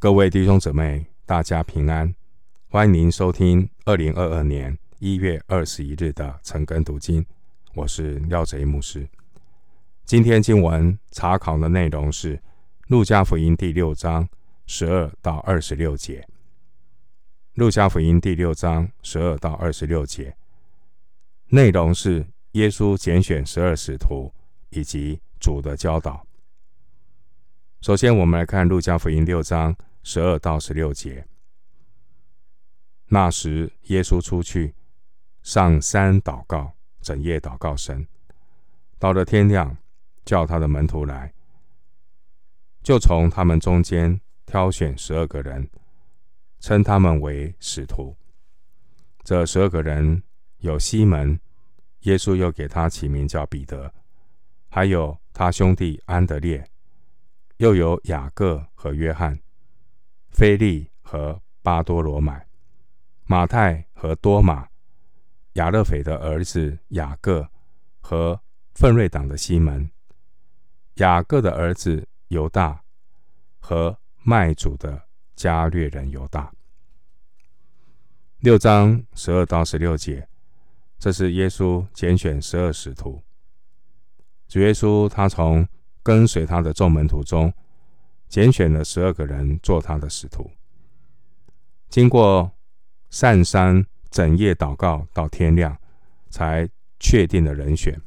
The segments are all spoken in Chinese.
各位弟兄姊妹，大家平安！欢迎您收听二零二二年一月二十一日的晨更读经，我是廖贼牧师。今天经文查考的内容是《路加福音》第六章十二到二十六节，《路加福音》第六章十二到二十六节内容是耶稣拣选十二使徒以及主的教导。首先，我们来看《路加福音》六章。十二到十六节。那时，耶稣出去上山祷告，整夜祷告神。到了天亮，叫他的门徒来，就从他们中间挑选十二个人，称他们为使徒。这十二个人有西门，耶稣又给他起名叫彼得；还有他兄弟安德烈，又有雅各和约翰。腓力和巴多罗买，马太和多马，亚勒斐的儿子雅各和奋锐党的西门，雅各的儿子犹大和卖主的加略人犹大。六章十二到十六节，这是耶稣拣选十二使徒。主耶稣他从跟随他的众门徒中。拣选了十二个人做他的使徒。经过上山整夜祷告到天亮，才确定了人选。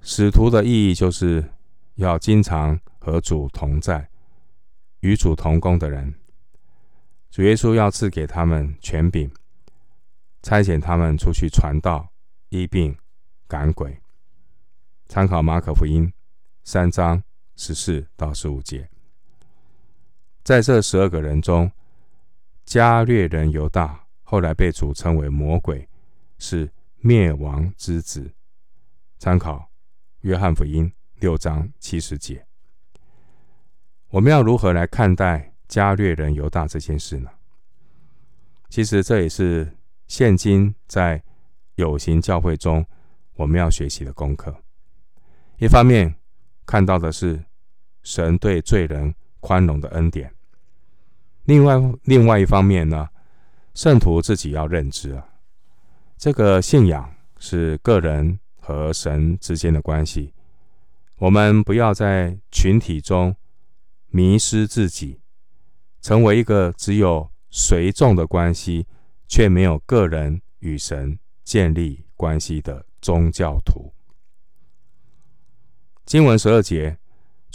使徒的意义就是要经常和主同在、与主同工的人。主耶稣要赐给他们权柄，差遣他们出去传道、医病、赶鬼。参考马可福音三章。十四到十五节，在这十二个人中，加略人犹大后来被主称为魔鬼，是灭亡之子。参考约翰福音六章七十节。我们要如何来看待加略人犹大这件事呢？其实这也是现今在有形教会中我们要学习的功课。一方面，看到的是神对罪人宽容的恩典。另外，另外一方面呢，圣徒自己要认知啊，这个信仰是个人和神之间的关系。我们不要在群体中迷失自己，成为一个只有随众的关系，却没有个人与神建立关系的宗教徒。经文十二节，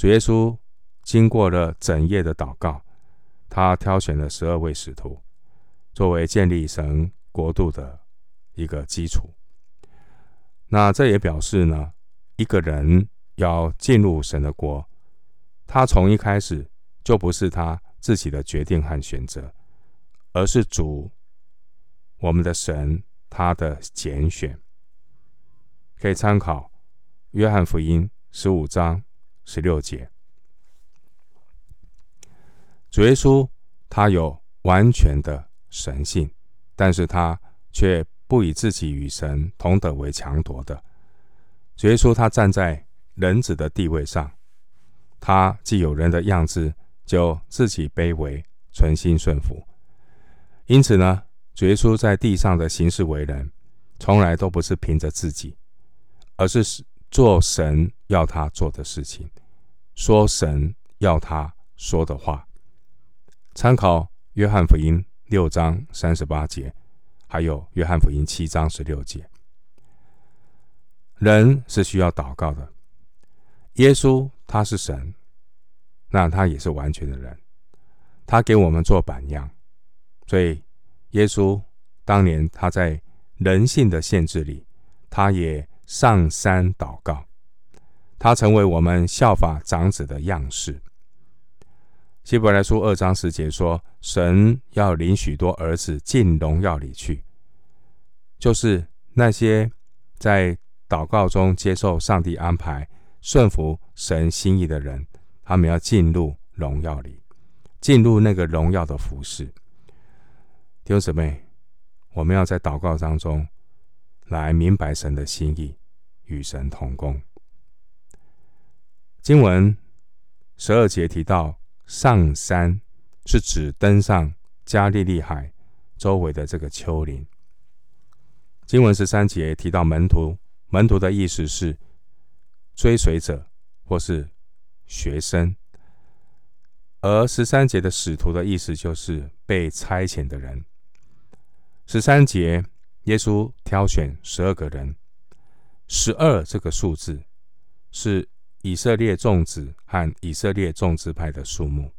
主耶稣经过了整夜的祷告，他挑选了十二位使徒，作为建立神国度的一个基础。那这也表示呢，一个人要进入神的国，他从一开始就不是他自己的决定和选择，而是主我们的神他的拣选。可以参考约翰福音。十五章十六节，主耶稣他有完全的神性，但是他却不以自己与神同等为强夺的。主耶稣他站在人子的地位上，他既有人的样子，就自己卑微，存心顺服。因此呢，主耶稣在地上的行事为人，从来都不是凭着自己，而是。做神要他做的事情，说神要他说的话。参考约翰福音六章三十八节，还有约翰福音七章十六节。人是需要祷告的。耶稣他是神，那他也是完全的人，他给我们做榜样。所以耶稣当年他在人性的限制里，他也。上山祷告，他成为我们效法长子的样式。希伯来书二章十节说：“神要领许多儿子进荣耀里去。”就是那些在祷告中接受上帝安排、顺服神心意的人，他们要进入荣耀里，进入那个荣耀的服事。弟兄姊妹，我们要在祷告当中来明白神的心意。与神同工。经文十二节提到上山是指登上加利利海周围的这个丘陵。经文十三节提到门徒，门徒的意思是追随者或是学生，而十三节的使徒的意思就是被差遣的人。十三节，耶稣挑选十二个人，十二这个数字是以色列众子和以色列众支派的数目。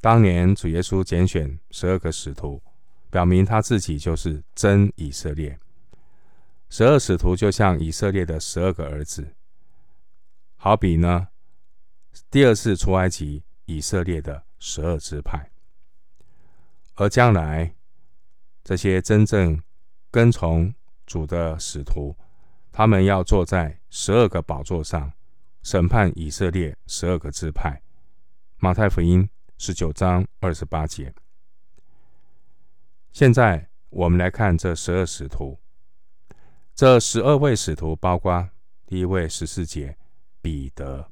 当年主耶稣拣选十二个使徒。表明他自己就是真以色列，十二使徒就像以色列的十二个儿子，好比呢，第二次出埃及以色列的十二支派，而将来这些真正跟从主的使徒，他们要坐在十二个宝座上审判以色列十二个支派。马太福音十九章二十八节。现在我们来看这十二使徒。这十二位使徒包括第一位十四节彼得。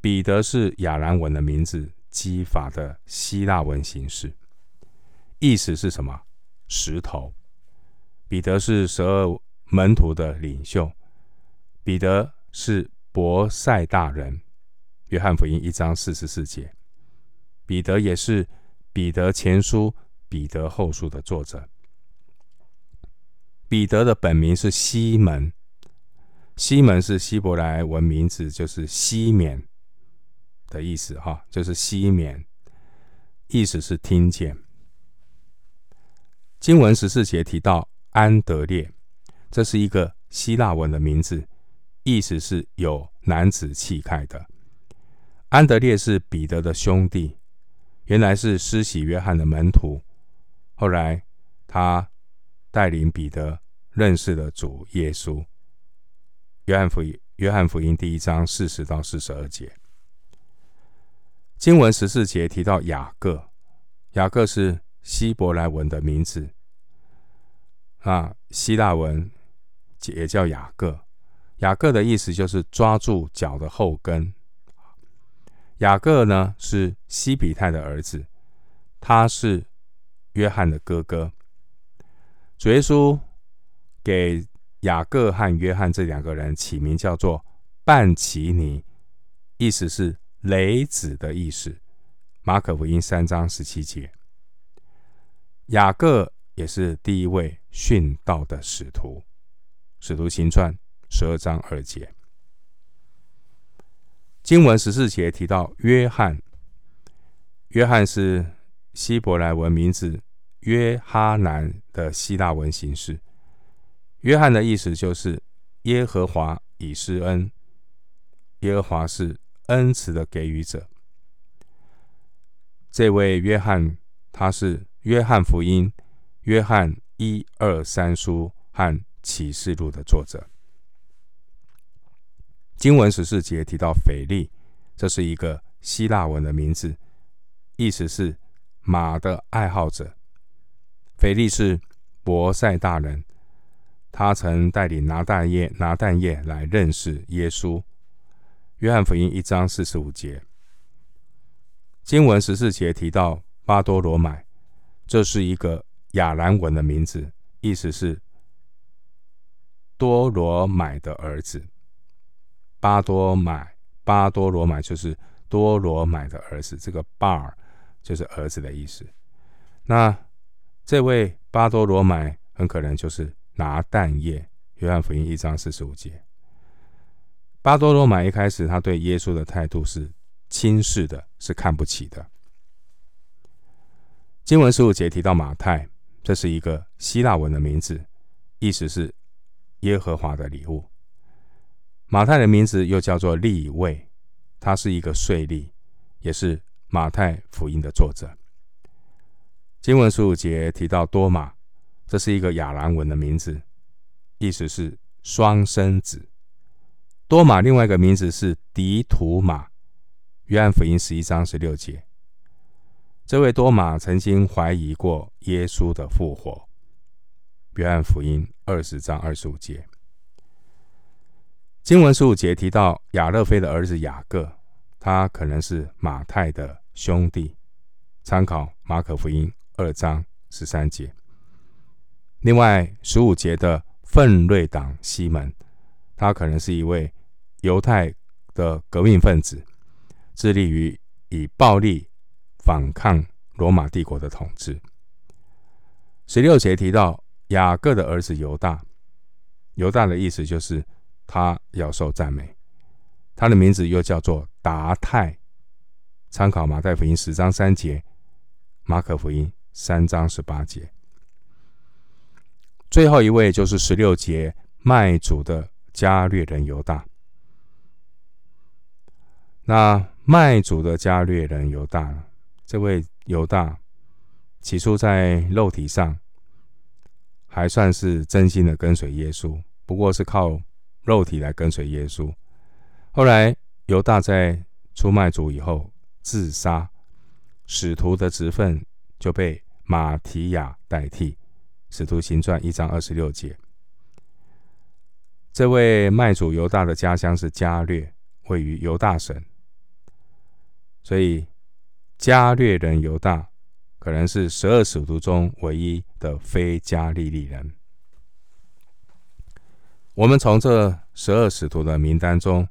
彼得是亚兰文的名字，基法的希腊文形式，意思是什么？石头。彼得是十二门徒的领袖。彼得是伯赛大人。约翰福音一章四十四节。彼得也是彼得前书。彼得后书的作者，彼得的本名是西门，西门是希伯来文名字，就是西缅的意思，哈，就是西缅，意思是听见。经文十四节提到安德烈，这是一个希腊文的名字，意思是有男子气概的。安德烈是彼得的兄弟，原来是施洗约翰的门徒。后来，他带领彼得认识了主耶稣。约翰福音，约翰福音第一章四十到四十二节，经文十四节提到雅各，雅各是希伯来文的名字，啊，希腊文也叫雅各。雅各的意思就是抓住脚的后跟。雅各呢是西比泰的儿子，他是。约翰的哥哥，主耶稣给雅各和约翰这两个人起名叫做半其尼，意思是雷子的意思。马可福音三章十七节，雅各也是第一位殉道的使徒。使徒行传十二章二节，经文十四节提到约翰，约翰是希伯来文名字。约哈南的希腊文形式，约翰的意思就是耶和华以施恩，耶和华是恩慈的给予者。这位约翰，他是约翰福音、约翰一二三书和启示录的作者。经文十四节提到腓利，这是一个希腊文的名字，意思是马的爱好者。腓利是伯赛大人，他曾带领拿但业拿但业来认识耶稣。约翰福音一章四十五节，经文十四节提到巴多罗买，这是一个亚兰文的名字，意思是多罗买的儿子。巴多买，巴多罗买就是多罗买的儿子，这个巴尔就是儿子的意思。那这位巴多罗买很可能就是拿蛋液，约翰福音一章四十五节。巴多罗买一开始他对耶稣的态度是轻视的，是看不起的。经文十五节提到马太，这是一个希腊文的名字，意思是耶和华的礼物。马太的名字又叫做利未，他是一个税吏，也是马太福音的作者。经文十五节提到多马，这是一个亚兰文的名字，意思是双生子。多马另外一个名字是迪图马，约翰福音十一章十六节。这位多马曾经怀疑过耶稣的复活，约翰福音二十章二十五节。经文十五节提到亚勒腓的儿子雅各，他可能是马太的兄弟。参考马可福音二章十三节。另外十五节的奋锐党西门，他可能是一位犹太的革命分子，致力于以暴力反抗罗马帝国的统治。十六节提到雅各的儿子犹大，犹大的意思就是他要受赞美，他的名字又叫做达太。参考马太福音十章三节，马可福音三章十八节。最后一位就是十六节卖主的加略人犹大。那卖主的加略人犹大，这位犹大起初在肉体上还算是真心的跟随耶稣，不过是靠肉体来跟随耶稣。后来犹大在出卖主以后自杀，使徒的职分就被马提亚代替。使徒行传一章二十六节，这位卖主犹大的家乡是加略，位于犹大省，所以加略人犹大可能是十二使徒中唯一的非加利利人。我们从这十二使徒的名单中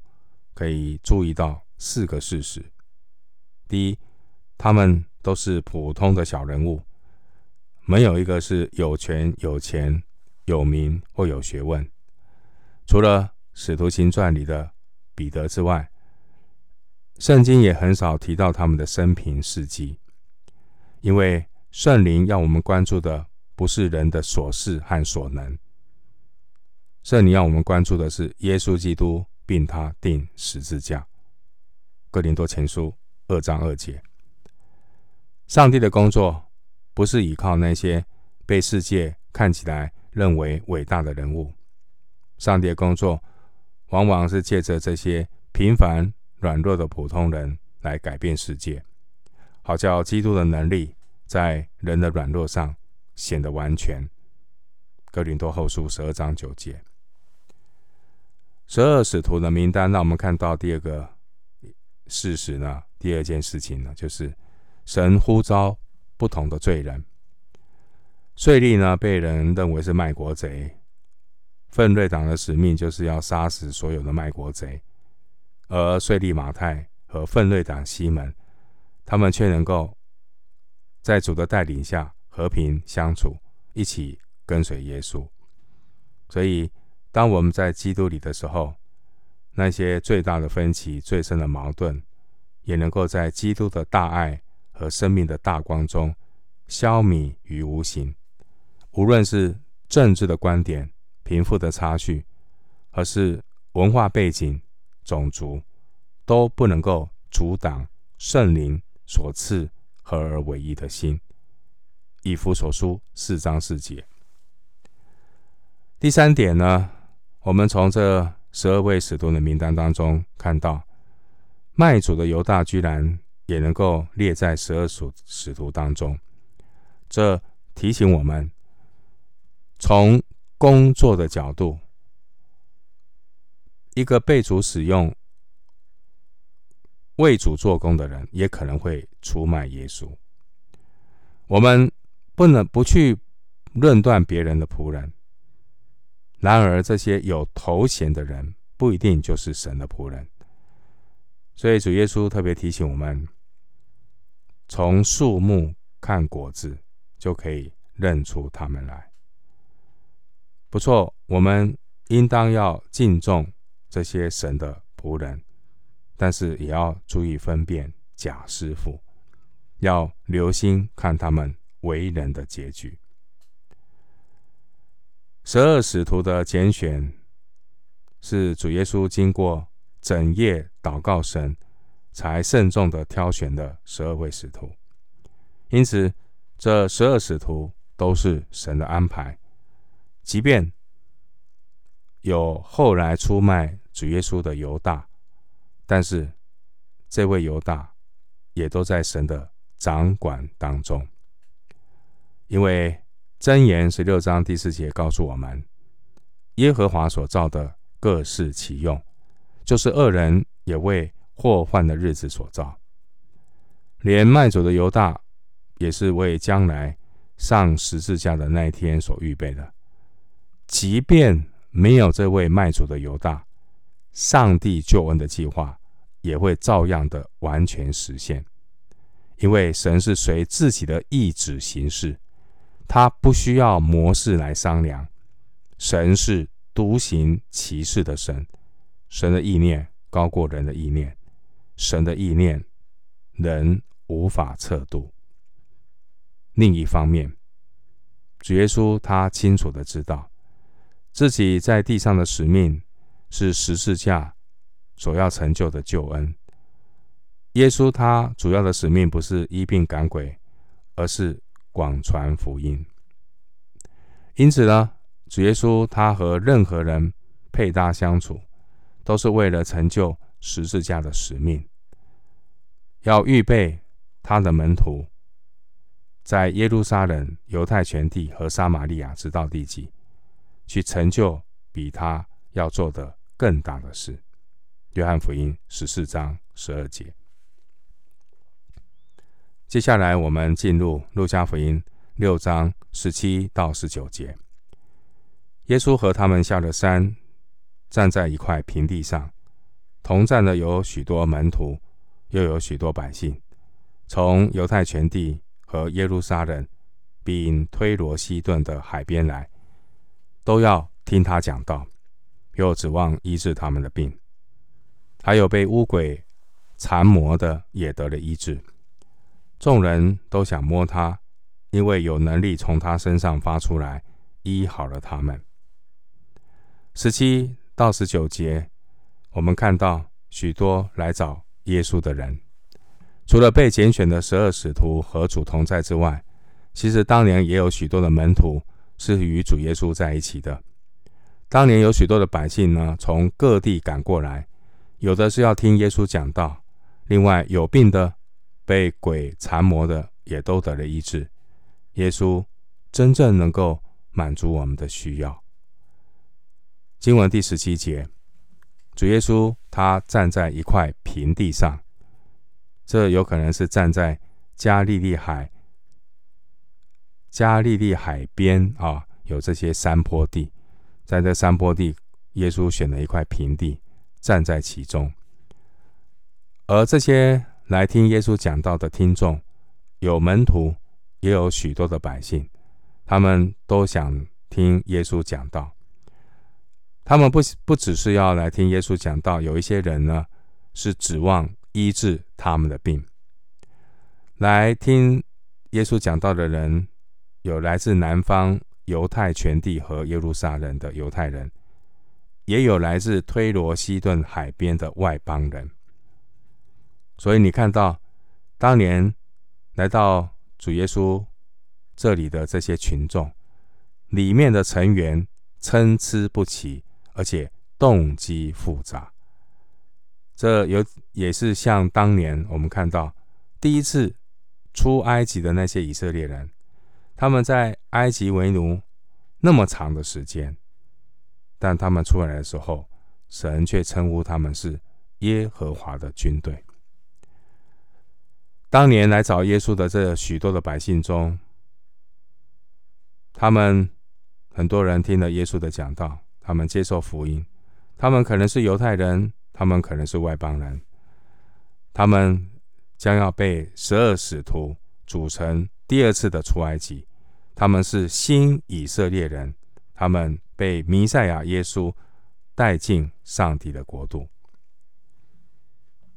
可以注意到四个事实：第一，他们都是普通的小人物。没有一个是有权、有钱、有名或有学问。除了《使徒行传》里的彼得之外，圣经也很少提到他们的生平事迹。因为圣灵要我们关注的不是人的所事和所能，圣灵要我们关注的是耶稣基督，并他钉十字架。哥林多前书二章二节，上帝的工作。不是依靠那些被世界看起来认为伟大的人物，上帝的工作往往是借着这些平凡软弱的普通人来改变世界，好叫基督的能力在人的软弱上显得完全。哥林多后书十二章九节，十二使徒的名单让我们看到第二个事实呢，第二件事情呢，就是神呼召。不同的罪人，税吏呢，被人认为是卖国贼，奋锐党的使命就是要杀死所有的卖国贼，而税吏马太和奋锐党西门，他们却能够在主的带领下和平相处，一起跟随耶稣。所以，当我们在基督里的时候，那些最大的分歧、最深的矛盾，也能够在基督的大爱。和生命的大光中消弭于无形。无论是政治的观点、贫富的差距，还是文化背景、种族，都不能够阻挡圣灵所赐合而为一的心。以弗所书四章四节。第三点呢，我们从这十二位使徒的名单当中看到，卖主的犹大居然。也能够列在十二属使徒当中，这提醒我们，从工作的角度，一个被主使用、为主做工的人，也可能会出卖耶稣。我们不能不去论断别人的仆人，然而这些有头衔的人，不一定就是神的仆人。所以主耶稣特别提醒我们。从树木看果子，就可以认出他们来。不错，我们应当要敬重这些神的仆人，但是也要注意分辨假师傅，要留心看他们为人的结局。十二使徒的拣选，是主耶稣经过整夜祷告神。才慎重的挑选的十二位使徒，因此这十二使徒都是神的安排。即便有后来出卖主耶稣的犹大，但是这位犹大也都在神的掌管当中。因为箴言十六章第四节告诉我们，耶和华所造的各适其用，就是恶人也为。祸患的日子所造。连卖主的犹大，也是为将来上十字架的那一天所预备的。即便没有这位卖主的犹大，上帝救恩的计划也会照样的完全实现。因为神是随自己的意志行事，他不需要模式来商量。神是独行其事的神，神的意念高过人的意念，神的意念人无法测度。另一方面，主耶稣他清楚的知道，自己在地上的使命是十字架所要成就的救恩。耶稣他主要的使命不是医病赶鬼，而是广传福音。因此呢，主耶稣他和任何人配搭相处，都是为了成就十字架的使命，要预备他的门徒，在耶路撒冷、犹太全地和撒玛利亚直到地极，去成就比他要做的更大的事。约翰福音十四章十二节。接下来，我们进入路加福音六章十七到十九节。耶稣和他们下了山，站在一块平地上，同站的有许多门徒，又有许多百姓，从犹太全地和耶路撒冷，并推罗西顿的海边来，都要听他讲道，又指望医治他们的病。还有被污鬼缠磨的，也得了医治。众人都想摸他，因为有能力从他身上发出来，医好了他们。十七到十九节，我们看到许多来找耶稣的人，除了被拣选的十二使徒和主同在之外，其实当年也有许多的门徒是与主耶稣在一起的。当年有许多的百姓呢，从各地赶过来，有的是要听耶稣讲道，另外有病的。被鬼缠磨的也都得了医治。耶稣真正能够满足我们的需要。经文第十七节，主耶稣他站在一块平地上，这有可能是站在加利利海、加利利海边啊，有这些山坡地，在这山坡地，耶稣选了一块平地，站在其中，而这些。来听耶稣讲道的听众，有门徒，也有许多的百姓，他们都想听耶稣讲道。他们不不只是要来听耶稣讲道，有一些人呢是指望医治他们的病。来听耶稣讲道的人，有来自南方犹太全地和耶路撒冷的犹太人，也有来自推罗西顿海边的外邦人。所以你看到，当年来到主耶稣这里的这些群众，里面的成员参差不齐，而且动机复杂。这有也是像当年我们看到第一次出埃及的那些以色列人，他们在埃及为奴那么长的时间，但他们出来的时候，神却称呼他们是耶和华的军队。当年来找耶稣的这许多的百姓中，他们很多人听了耶稣的讲道，他们接受福音，他们可能是犹太人，他们可能是外邦人，他们将要被十二使徒组成第二次的出埃及，他们是新以色列人，他们被弥赛亚耶稣带进上帝的国度。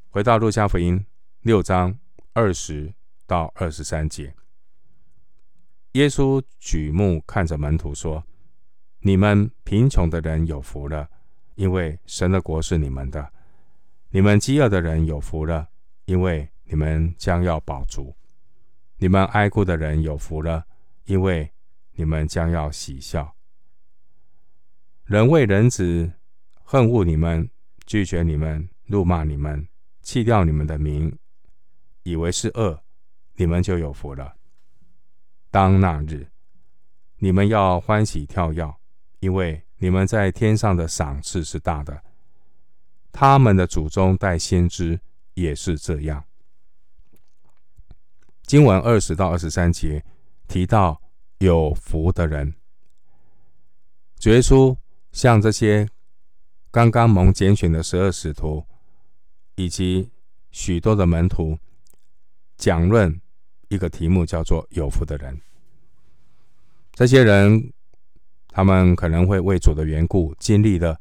回到路加福音六章。二十到二十三节，耶稣举目看着门徒说：“你们贫穷的人有福了，因为神的国是你们的；你们饥饿的人有福了，因为你们将要饱足；你们哀哭的人有福了，因为你们将要喜笑。人为人子恨恶你们，拒绝你们，怒骂你们，弃掉你们的名。”以为是恶，你们就有福了。当那日，你们要欢喜跳跃，因为你们在天上的赏赐是大的。他们的祖宗带先知也是这样。经文二十到二十三节提到有福的人，主耶稣向这些刚刚蒙拣选的十二使徒以及许多的门徒讲论一个题目，叫做“有福的人”。这些人，他们可能会为主的缘故，经历了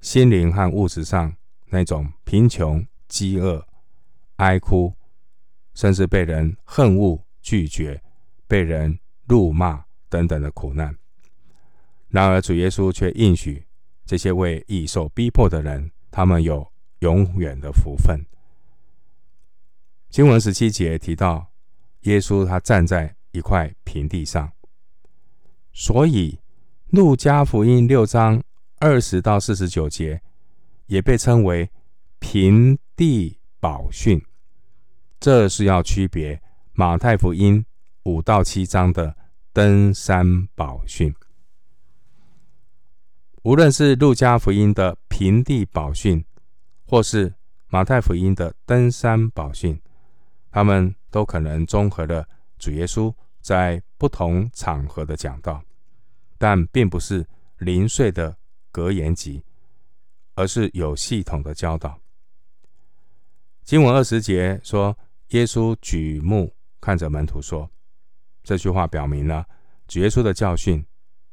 心灵和物质上那种贫穷、饥饿、哀哭。甚至被人恨恶、拒绝，被人辱骂等等的苦难。然而，主耶稣却应许这些为义受逼迫的人，他们有永远的福分。经文十七节提到，耶稣他站在一块平地上，所以路加福音六章二十到四十九节也被称为平地宝训。这是要区别马太福音五到七章的登山宝训。无论是路加福音的平地宝训，或是马太福音的登山宝训，他们都可能综合了主耶稣在不同场合的讲道，但并不是零碎的格言集，而是有系统的教导。经文二十节说。耶稣举目看着门徒说：“这句话表明了主耶稣的教训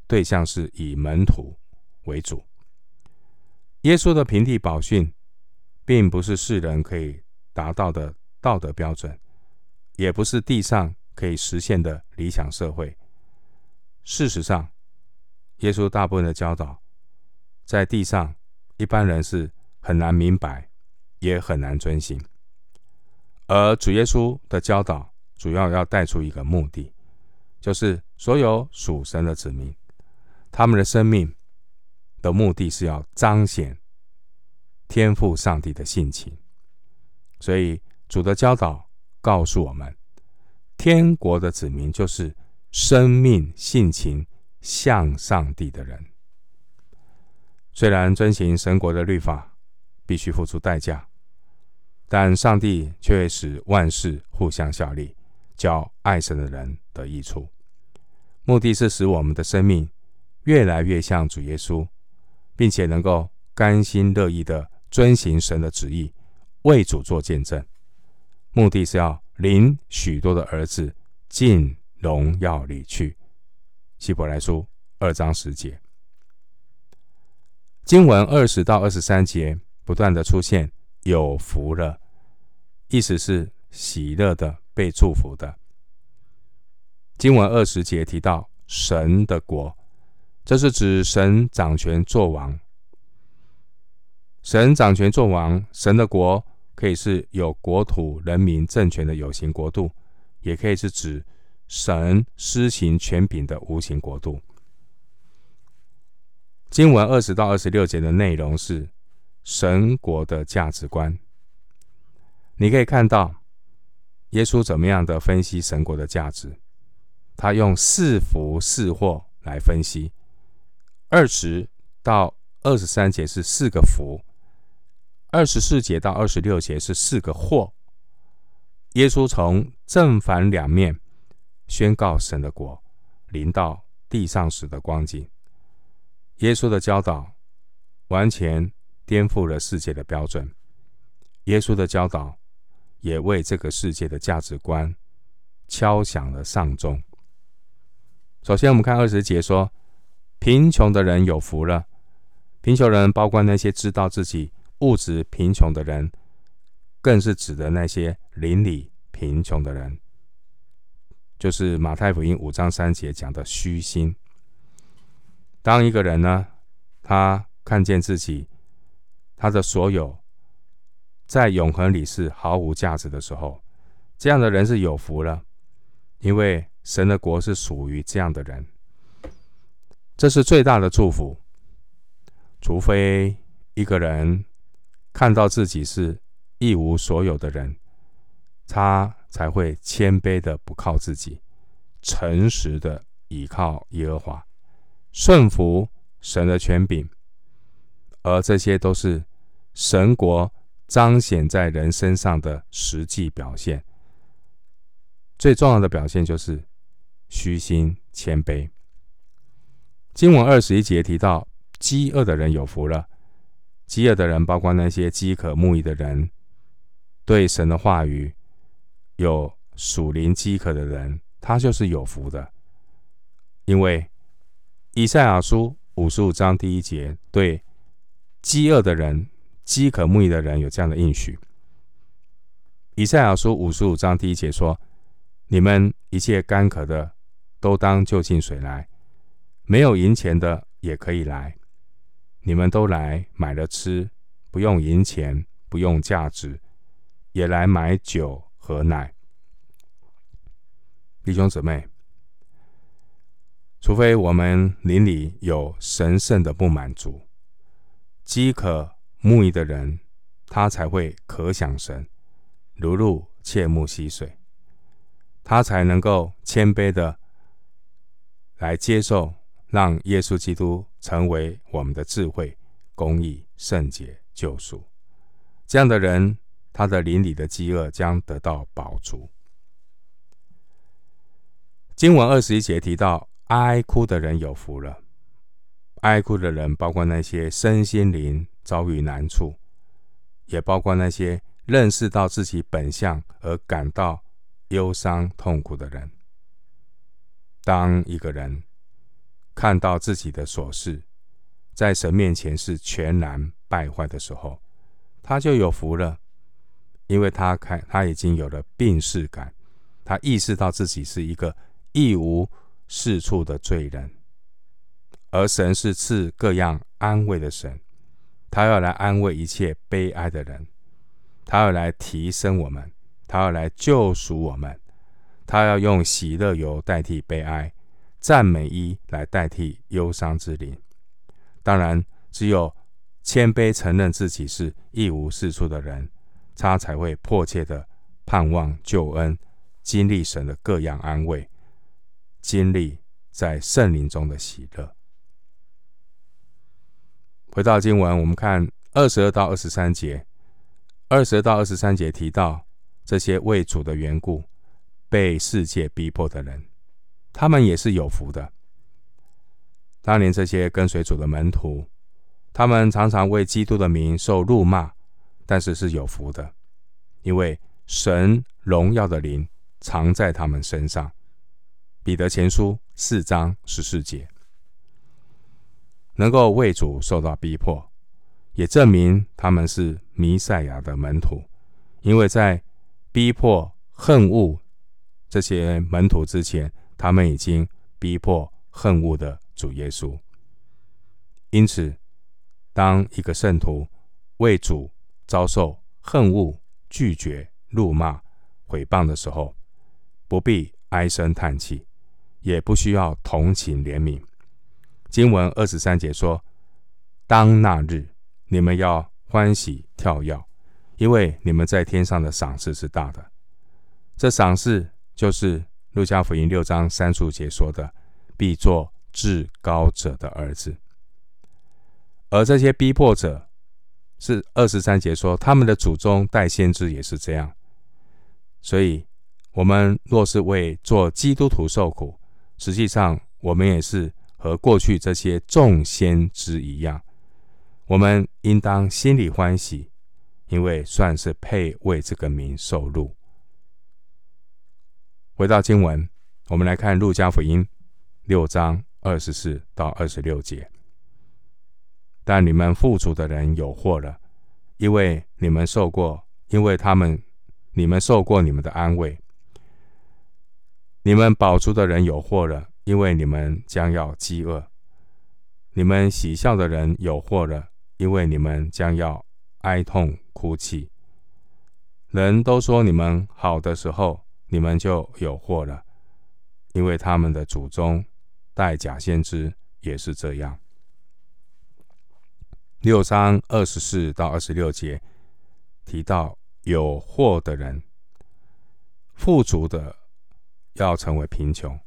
对象是以门徒为主。耶稣的平地宝训，并不是世人可以达到的道德标准，也不是地上可以实现的理想社会。事实上，耶稣大部分的教导，在地上一般人是很难明白，也很难遵行。”而主耶稣的教导主要要带出一个目的，就是所有属神的子民，他们的生命的目的是要彰显天父上帝的性情。所以主的教导告诉我们，天国的子民就是生命性情像上帝的人。虽然遵行神国的律法必须付出代价。但上帝却会使万事互相效力，叫爱神的人得益处。目的是使我们的生命越来越像主耶稣，并且能够甘心乐意地遵行神的旨意，为主做见证。目的是要领许多的儿子进荣耀里去。希伯来书二章十节，经文二十到二十三节不断的出现。有福了，意思是喜乐的、被祝福的。经文二十节提到神的国，这是指神掌权作王。神掌权作王，神的国可以是有国土、人民、政权的有形国度，也可以是指神施行权柄的无形国度。经文二十到二十六节的内容是。神国的价值观，你可以看到耶稣怎么样的分析神国的价值。他用四福四祸来分析。二十到二十三节是四个福，二十四节到二十六节是四个祸。耶稣从正反两面宣告神的国临到地上时的光景。耶稣的教导完全。颠覆了世界的标准，耶稣的教导也为这个世界的价值观敲响了丧钟。首先，我们看二十节说：“贫穷的人有福了。”贫穷人包括那些知道自己物质贫穷的人，更是指的那些邻里贫穷的人，就是马太福音五章三节讲的虚心。当一个人呢，他看见自己。他的所有在永恒里是毫无价值的时候，这样的人是有福了，因为神的国是属于这样的人。这是最大的祝福。除非一个人看到自己是一无所有的人，他才会谦卑的不靠自己，诚实的倚靠耶和华，顺服神的权柄。而这些都是神国彰显在人身上的实际表现。最重要的表现就是虚心谦卑。经文二十一节提到，饥饿的人有福了。饥饿的人包括那些饥渴慕义的人，对神的话语有属灵饥渴的人，他就是有福的。因为以赛亚书五十五章第一节对饥饿的人、饥渴慕义的人有这样的应许。以赛亚书五十五章第一节说：“你们一切干渴的，都当就近水来。”没有银钱的也可以来，你们都来买了吃，不用银钱，不用价值，也来买酒和奶。弟兄姊妹，除非我们灵里有神圣的不满足，饥渴慕义的人，他才会渴想神，如鹿切慕溪水，他才能够谦卑的来接受。让耶稣基督成为我们的智慧、公义、圣洁、救赎。这样的人，他的邻里的饥饿将得到饱足。经文二十一节提到，哀哭的人有福了。哀哭的人，包括那些身心灵遭遇难处，也包括那些认识到自己本相而感到忧伤痛苦的人。当一个人，看到自己的琐事，在神面前是全然败坏的时候，他就有福了，因为他看他已经有了病逝感，他意识到自己是一个一无是处的罪人，而神是赐各样安慰的神，他要来安慰一切悲哀的人，他要来提升我们，他要来救赎我们，他要用喜乐油代替悲哀。赞美衣来代替忧伤之灵。当然，只有谦卑承认自己是一无是处的人，他才会迫切的盼望救恩，经历神的各样安慰，经历在圣灵中的喜乐。回到经文，我们看二十二到二十三节。二十二到二十三节提到这些为主的缘故被世界逼迫的人。他们也是有福的。当年这些跟随主的门徒，他们常常为基督的名受辱骂，但是是有福的，因为神荣耀的灵藏在他们身上。彼得前书四章十四节，能够为主受到逼迫，也证明他们是弥赛亚的门徒，因为在逼迫恨恶这些门徒之前。他们已经逼迫恨恶的主耶稣，因此，当一个圣徒为主遭受恨恶、拒绝、辱骂、毁谤的时候，不必唉声叹气，也不需要同情怜悯。经文二十三节说：“当那日，你们要欢喜跳跃，因为你们在天上的赏赐是大的。这赏赐就是。”路加福音六章三十五节说的：“必做至高者的儿子。”而这些逼迫者，是二十三节说他们的祖宗代先知也是这样。所以，我们若是为做基督徒受苦，实际上我们也是和过去这些众先知一样。我们应当心里欢喜，因为算是配为这个名受辱。回到经文，我们来看路加福音六章二十四到二十六节。但你们富足的人有祸了，因为你们受过，因为他们你们受过你们的安慰。你们饱足的人有祸了，因为你们将要饥饿。你们喜笑的人有祸了，因为你们将要哀痛哭泣。人都说你们好的时候。你们就有祸了，因为他们的祖宗代假先知也是这样。六章二十四到二十六节提到有祸的人，富足的要成为贫穷，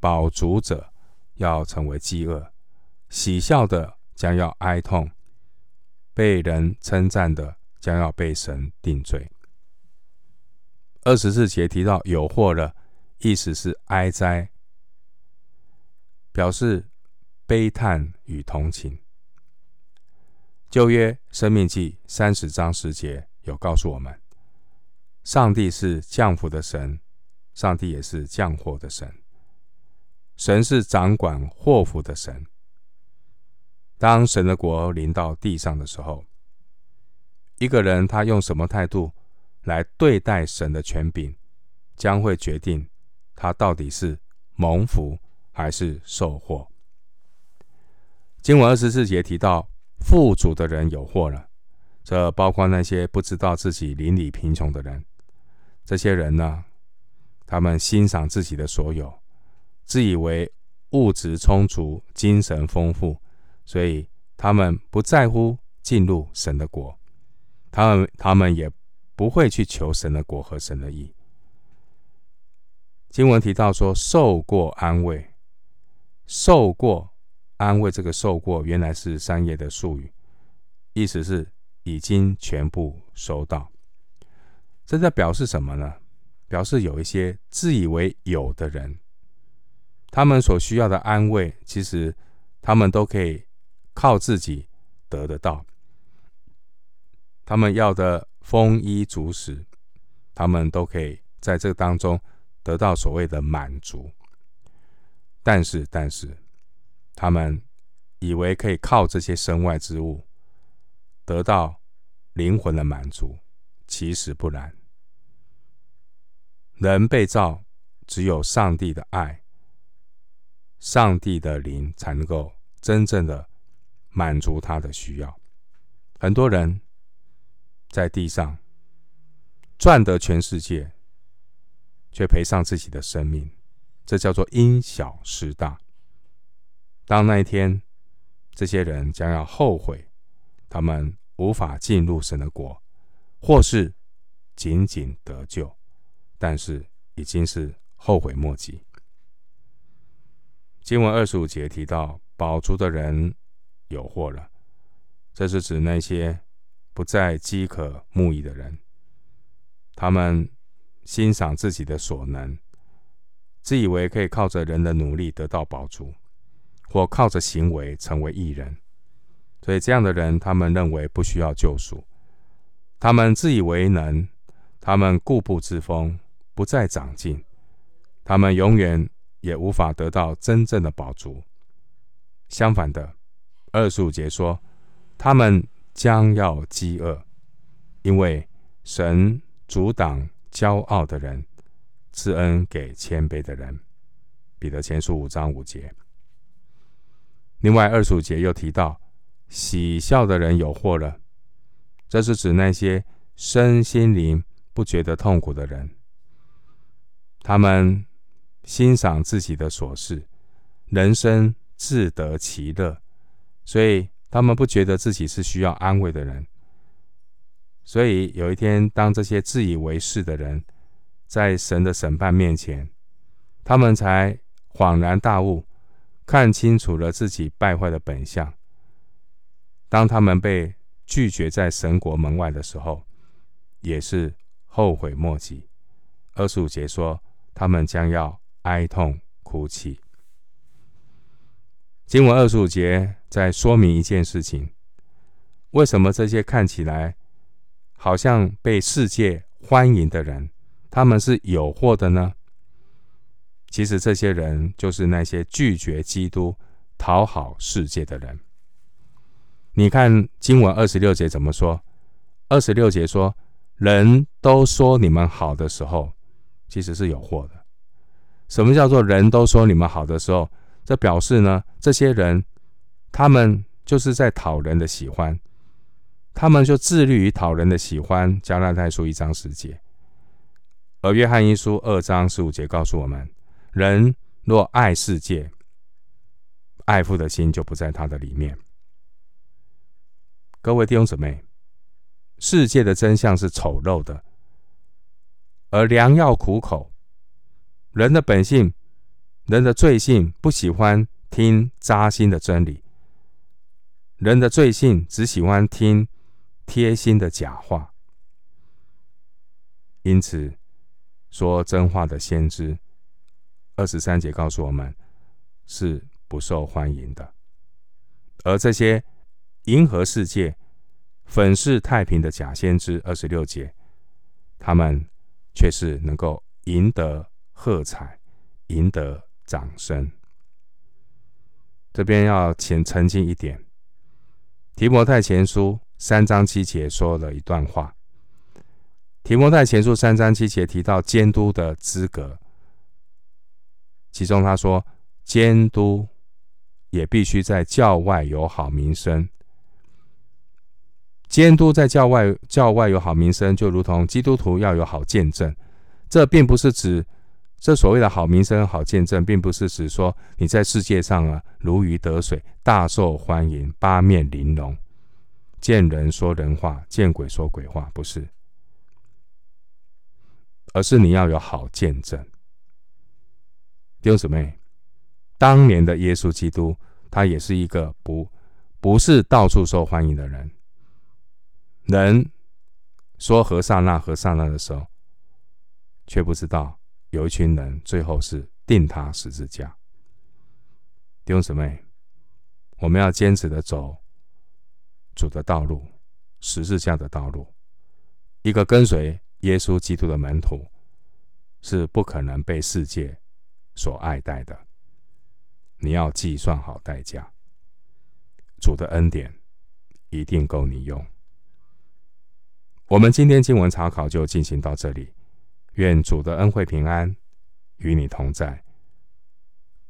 饱足者要成为饥饿，喜笑的将要哀痛，被人称赞的将要被神定罪。二十四节提到有祸了，意思是哀哉，表示悲叹与同情。旧约生命记三十章十节有告诉我们，上帝是降福的神，上帝也是降祸的神。神是掌管祸福的神。当神的国临到地上的时候，一个人他用什么态度来对待神的权柄，将会决定他到底是蒙福还是受祸。经文二十四节提到。富足的人有祸了，这包括那些不知道自己邻里贫穷的人。这些人呢，他们欣赏自己的所有，自以为物质充足、精神丰富，所以他们不在乎进入神的国。他们他们也不会去求神的国和神的义。经文提到说，受过安慰，受过。安慰这个受过原来是商业的术语，意思是已经全部收到。这在表示什么呢？表示有一些自以为有的人，他们所需要的安慰，其实他们都可以靠自己得得到。他们要的丰衣足食，他们都可以在这当中得到所谓的满足。但是，但是。他们以为可以靠这些身外之物得到灵魂的满足，其实不然。人被造，只有上帝的爱、上帝的灵才能够真正的满足他的需要。很多人在地上赚得全世界，却赔上自己的生命，这叫做因小失大。当那一天，这些人将要后悔，他们无法进入神的国，或是仅仅得救，但是已经是后悔莫及。经文二十五节提到，饱足的人有祸了，这是指那些不再饥渴慕义的人，他们欣赏自己的所能，自以为可以靠着人的努力得到饱足。或靠着行为成为义人，所以这样的人，他们认为不需要救赎，他们自以为能，他们固步自封，不再长进，他们永远也无法得到真正的饱足。相反的，二十五节说，他们将要饥饿，因为神阻挡骄傲的人，赐恩给谦卑的人。彼得前书五章五节。另外，二十五节又提到，喜笑的人有祸了。这是指那些身心灵不觉得痛苦的人，他们欣赏自己的琐事，人生自得其乐，所以他们不觉得自己是需要安慰的人。所以有一天，当这些自以为是的人在神的审判面前，他们才恍然大悟。看清楚了自己败坏的本相。当他们被拒绝在神国门外的时候，也是后悔莫及。二十五节说，他们将要哀痛哭泣。经文二十五节在说明一件事情：为什么这些看起来好像被世界欢迎的人，他们是有祸的呢？其实这些人就是那些拒绝基督、讨好世界的人。你看经文二十六节怎么说？二十六节说：“人都说你们好的时候，其实是有祸的。”什么叫做人都说你们好的时候？这表示呢，这些人他们就是在讨人的喜欢，他们就致力于讨人的喜欢。加拉太书一章十节，而约翰一书二章十五节告诉我们。人若爱世界，爱父的心就不在他的里面。各位弟兄姊妹，世界的真相是丑陋的，而良药苦口。人的本性，人的罪性，不喜欢听扎心的真理。人的罪性只喜欢听贴心的假话。因此，说真话的先知，二十三节告诉我们是不受欢迎的。而这些迎合世界、粉饰太平的假先知，二十六节，他们却是能够赢得喝彩，赢得掌声。这边要请澄清一点，提摩太前书三章七节说了一段话。提摩太前书三章七节提到监督的资格，其中他说，监督也必须在教外有好名声。监督在教外教外有好名声，就如同基督徒要有好见证。这并不是指这所谓的好名声、好见证，并不是指说你在世界上啊如鱼得水、大受欢迎、八面玲珑、见人说人话、见鬼说鬼话，不是。而是你要有好见证，弟兄姊妹，当年的耶稣基督，他也是一个不不是到处受欢迎的人。人说和散那和散那的时候，却不知道有一群人最后是钉他十字架。弟兄姊妹，我们要坚持的走主的道路，十字架的道路，一个跟随。耶稣基督的门徒是不可能被世界所爱戴的。你要计算好代价，主的恩典一定够你用。我们今天经文查考就进行到这里，愿主的恩惠平安与你同在。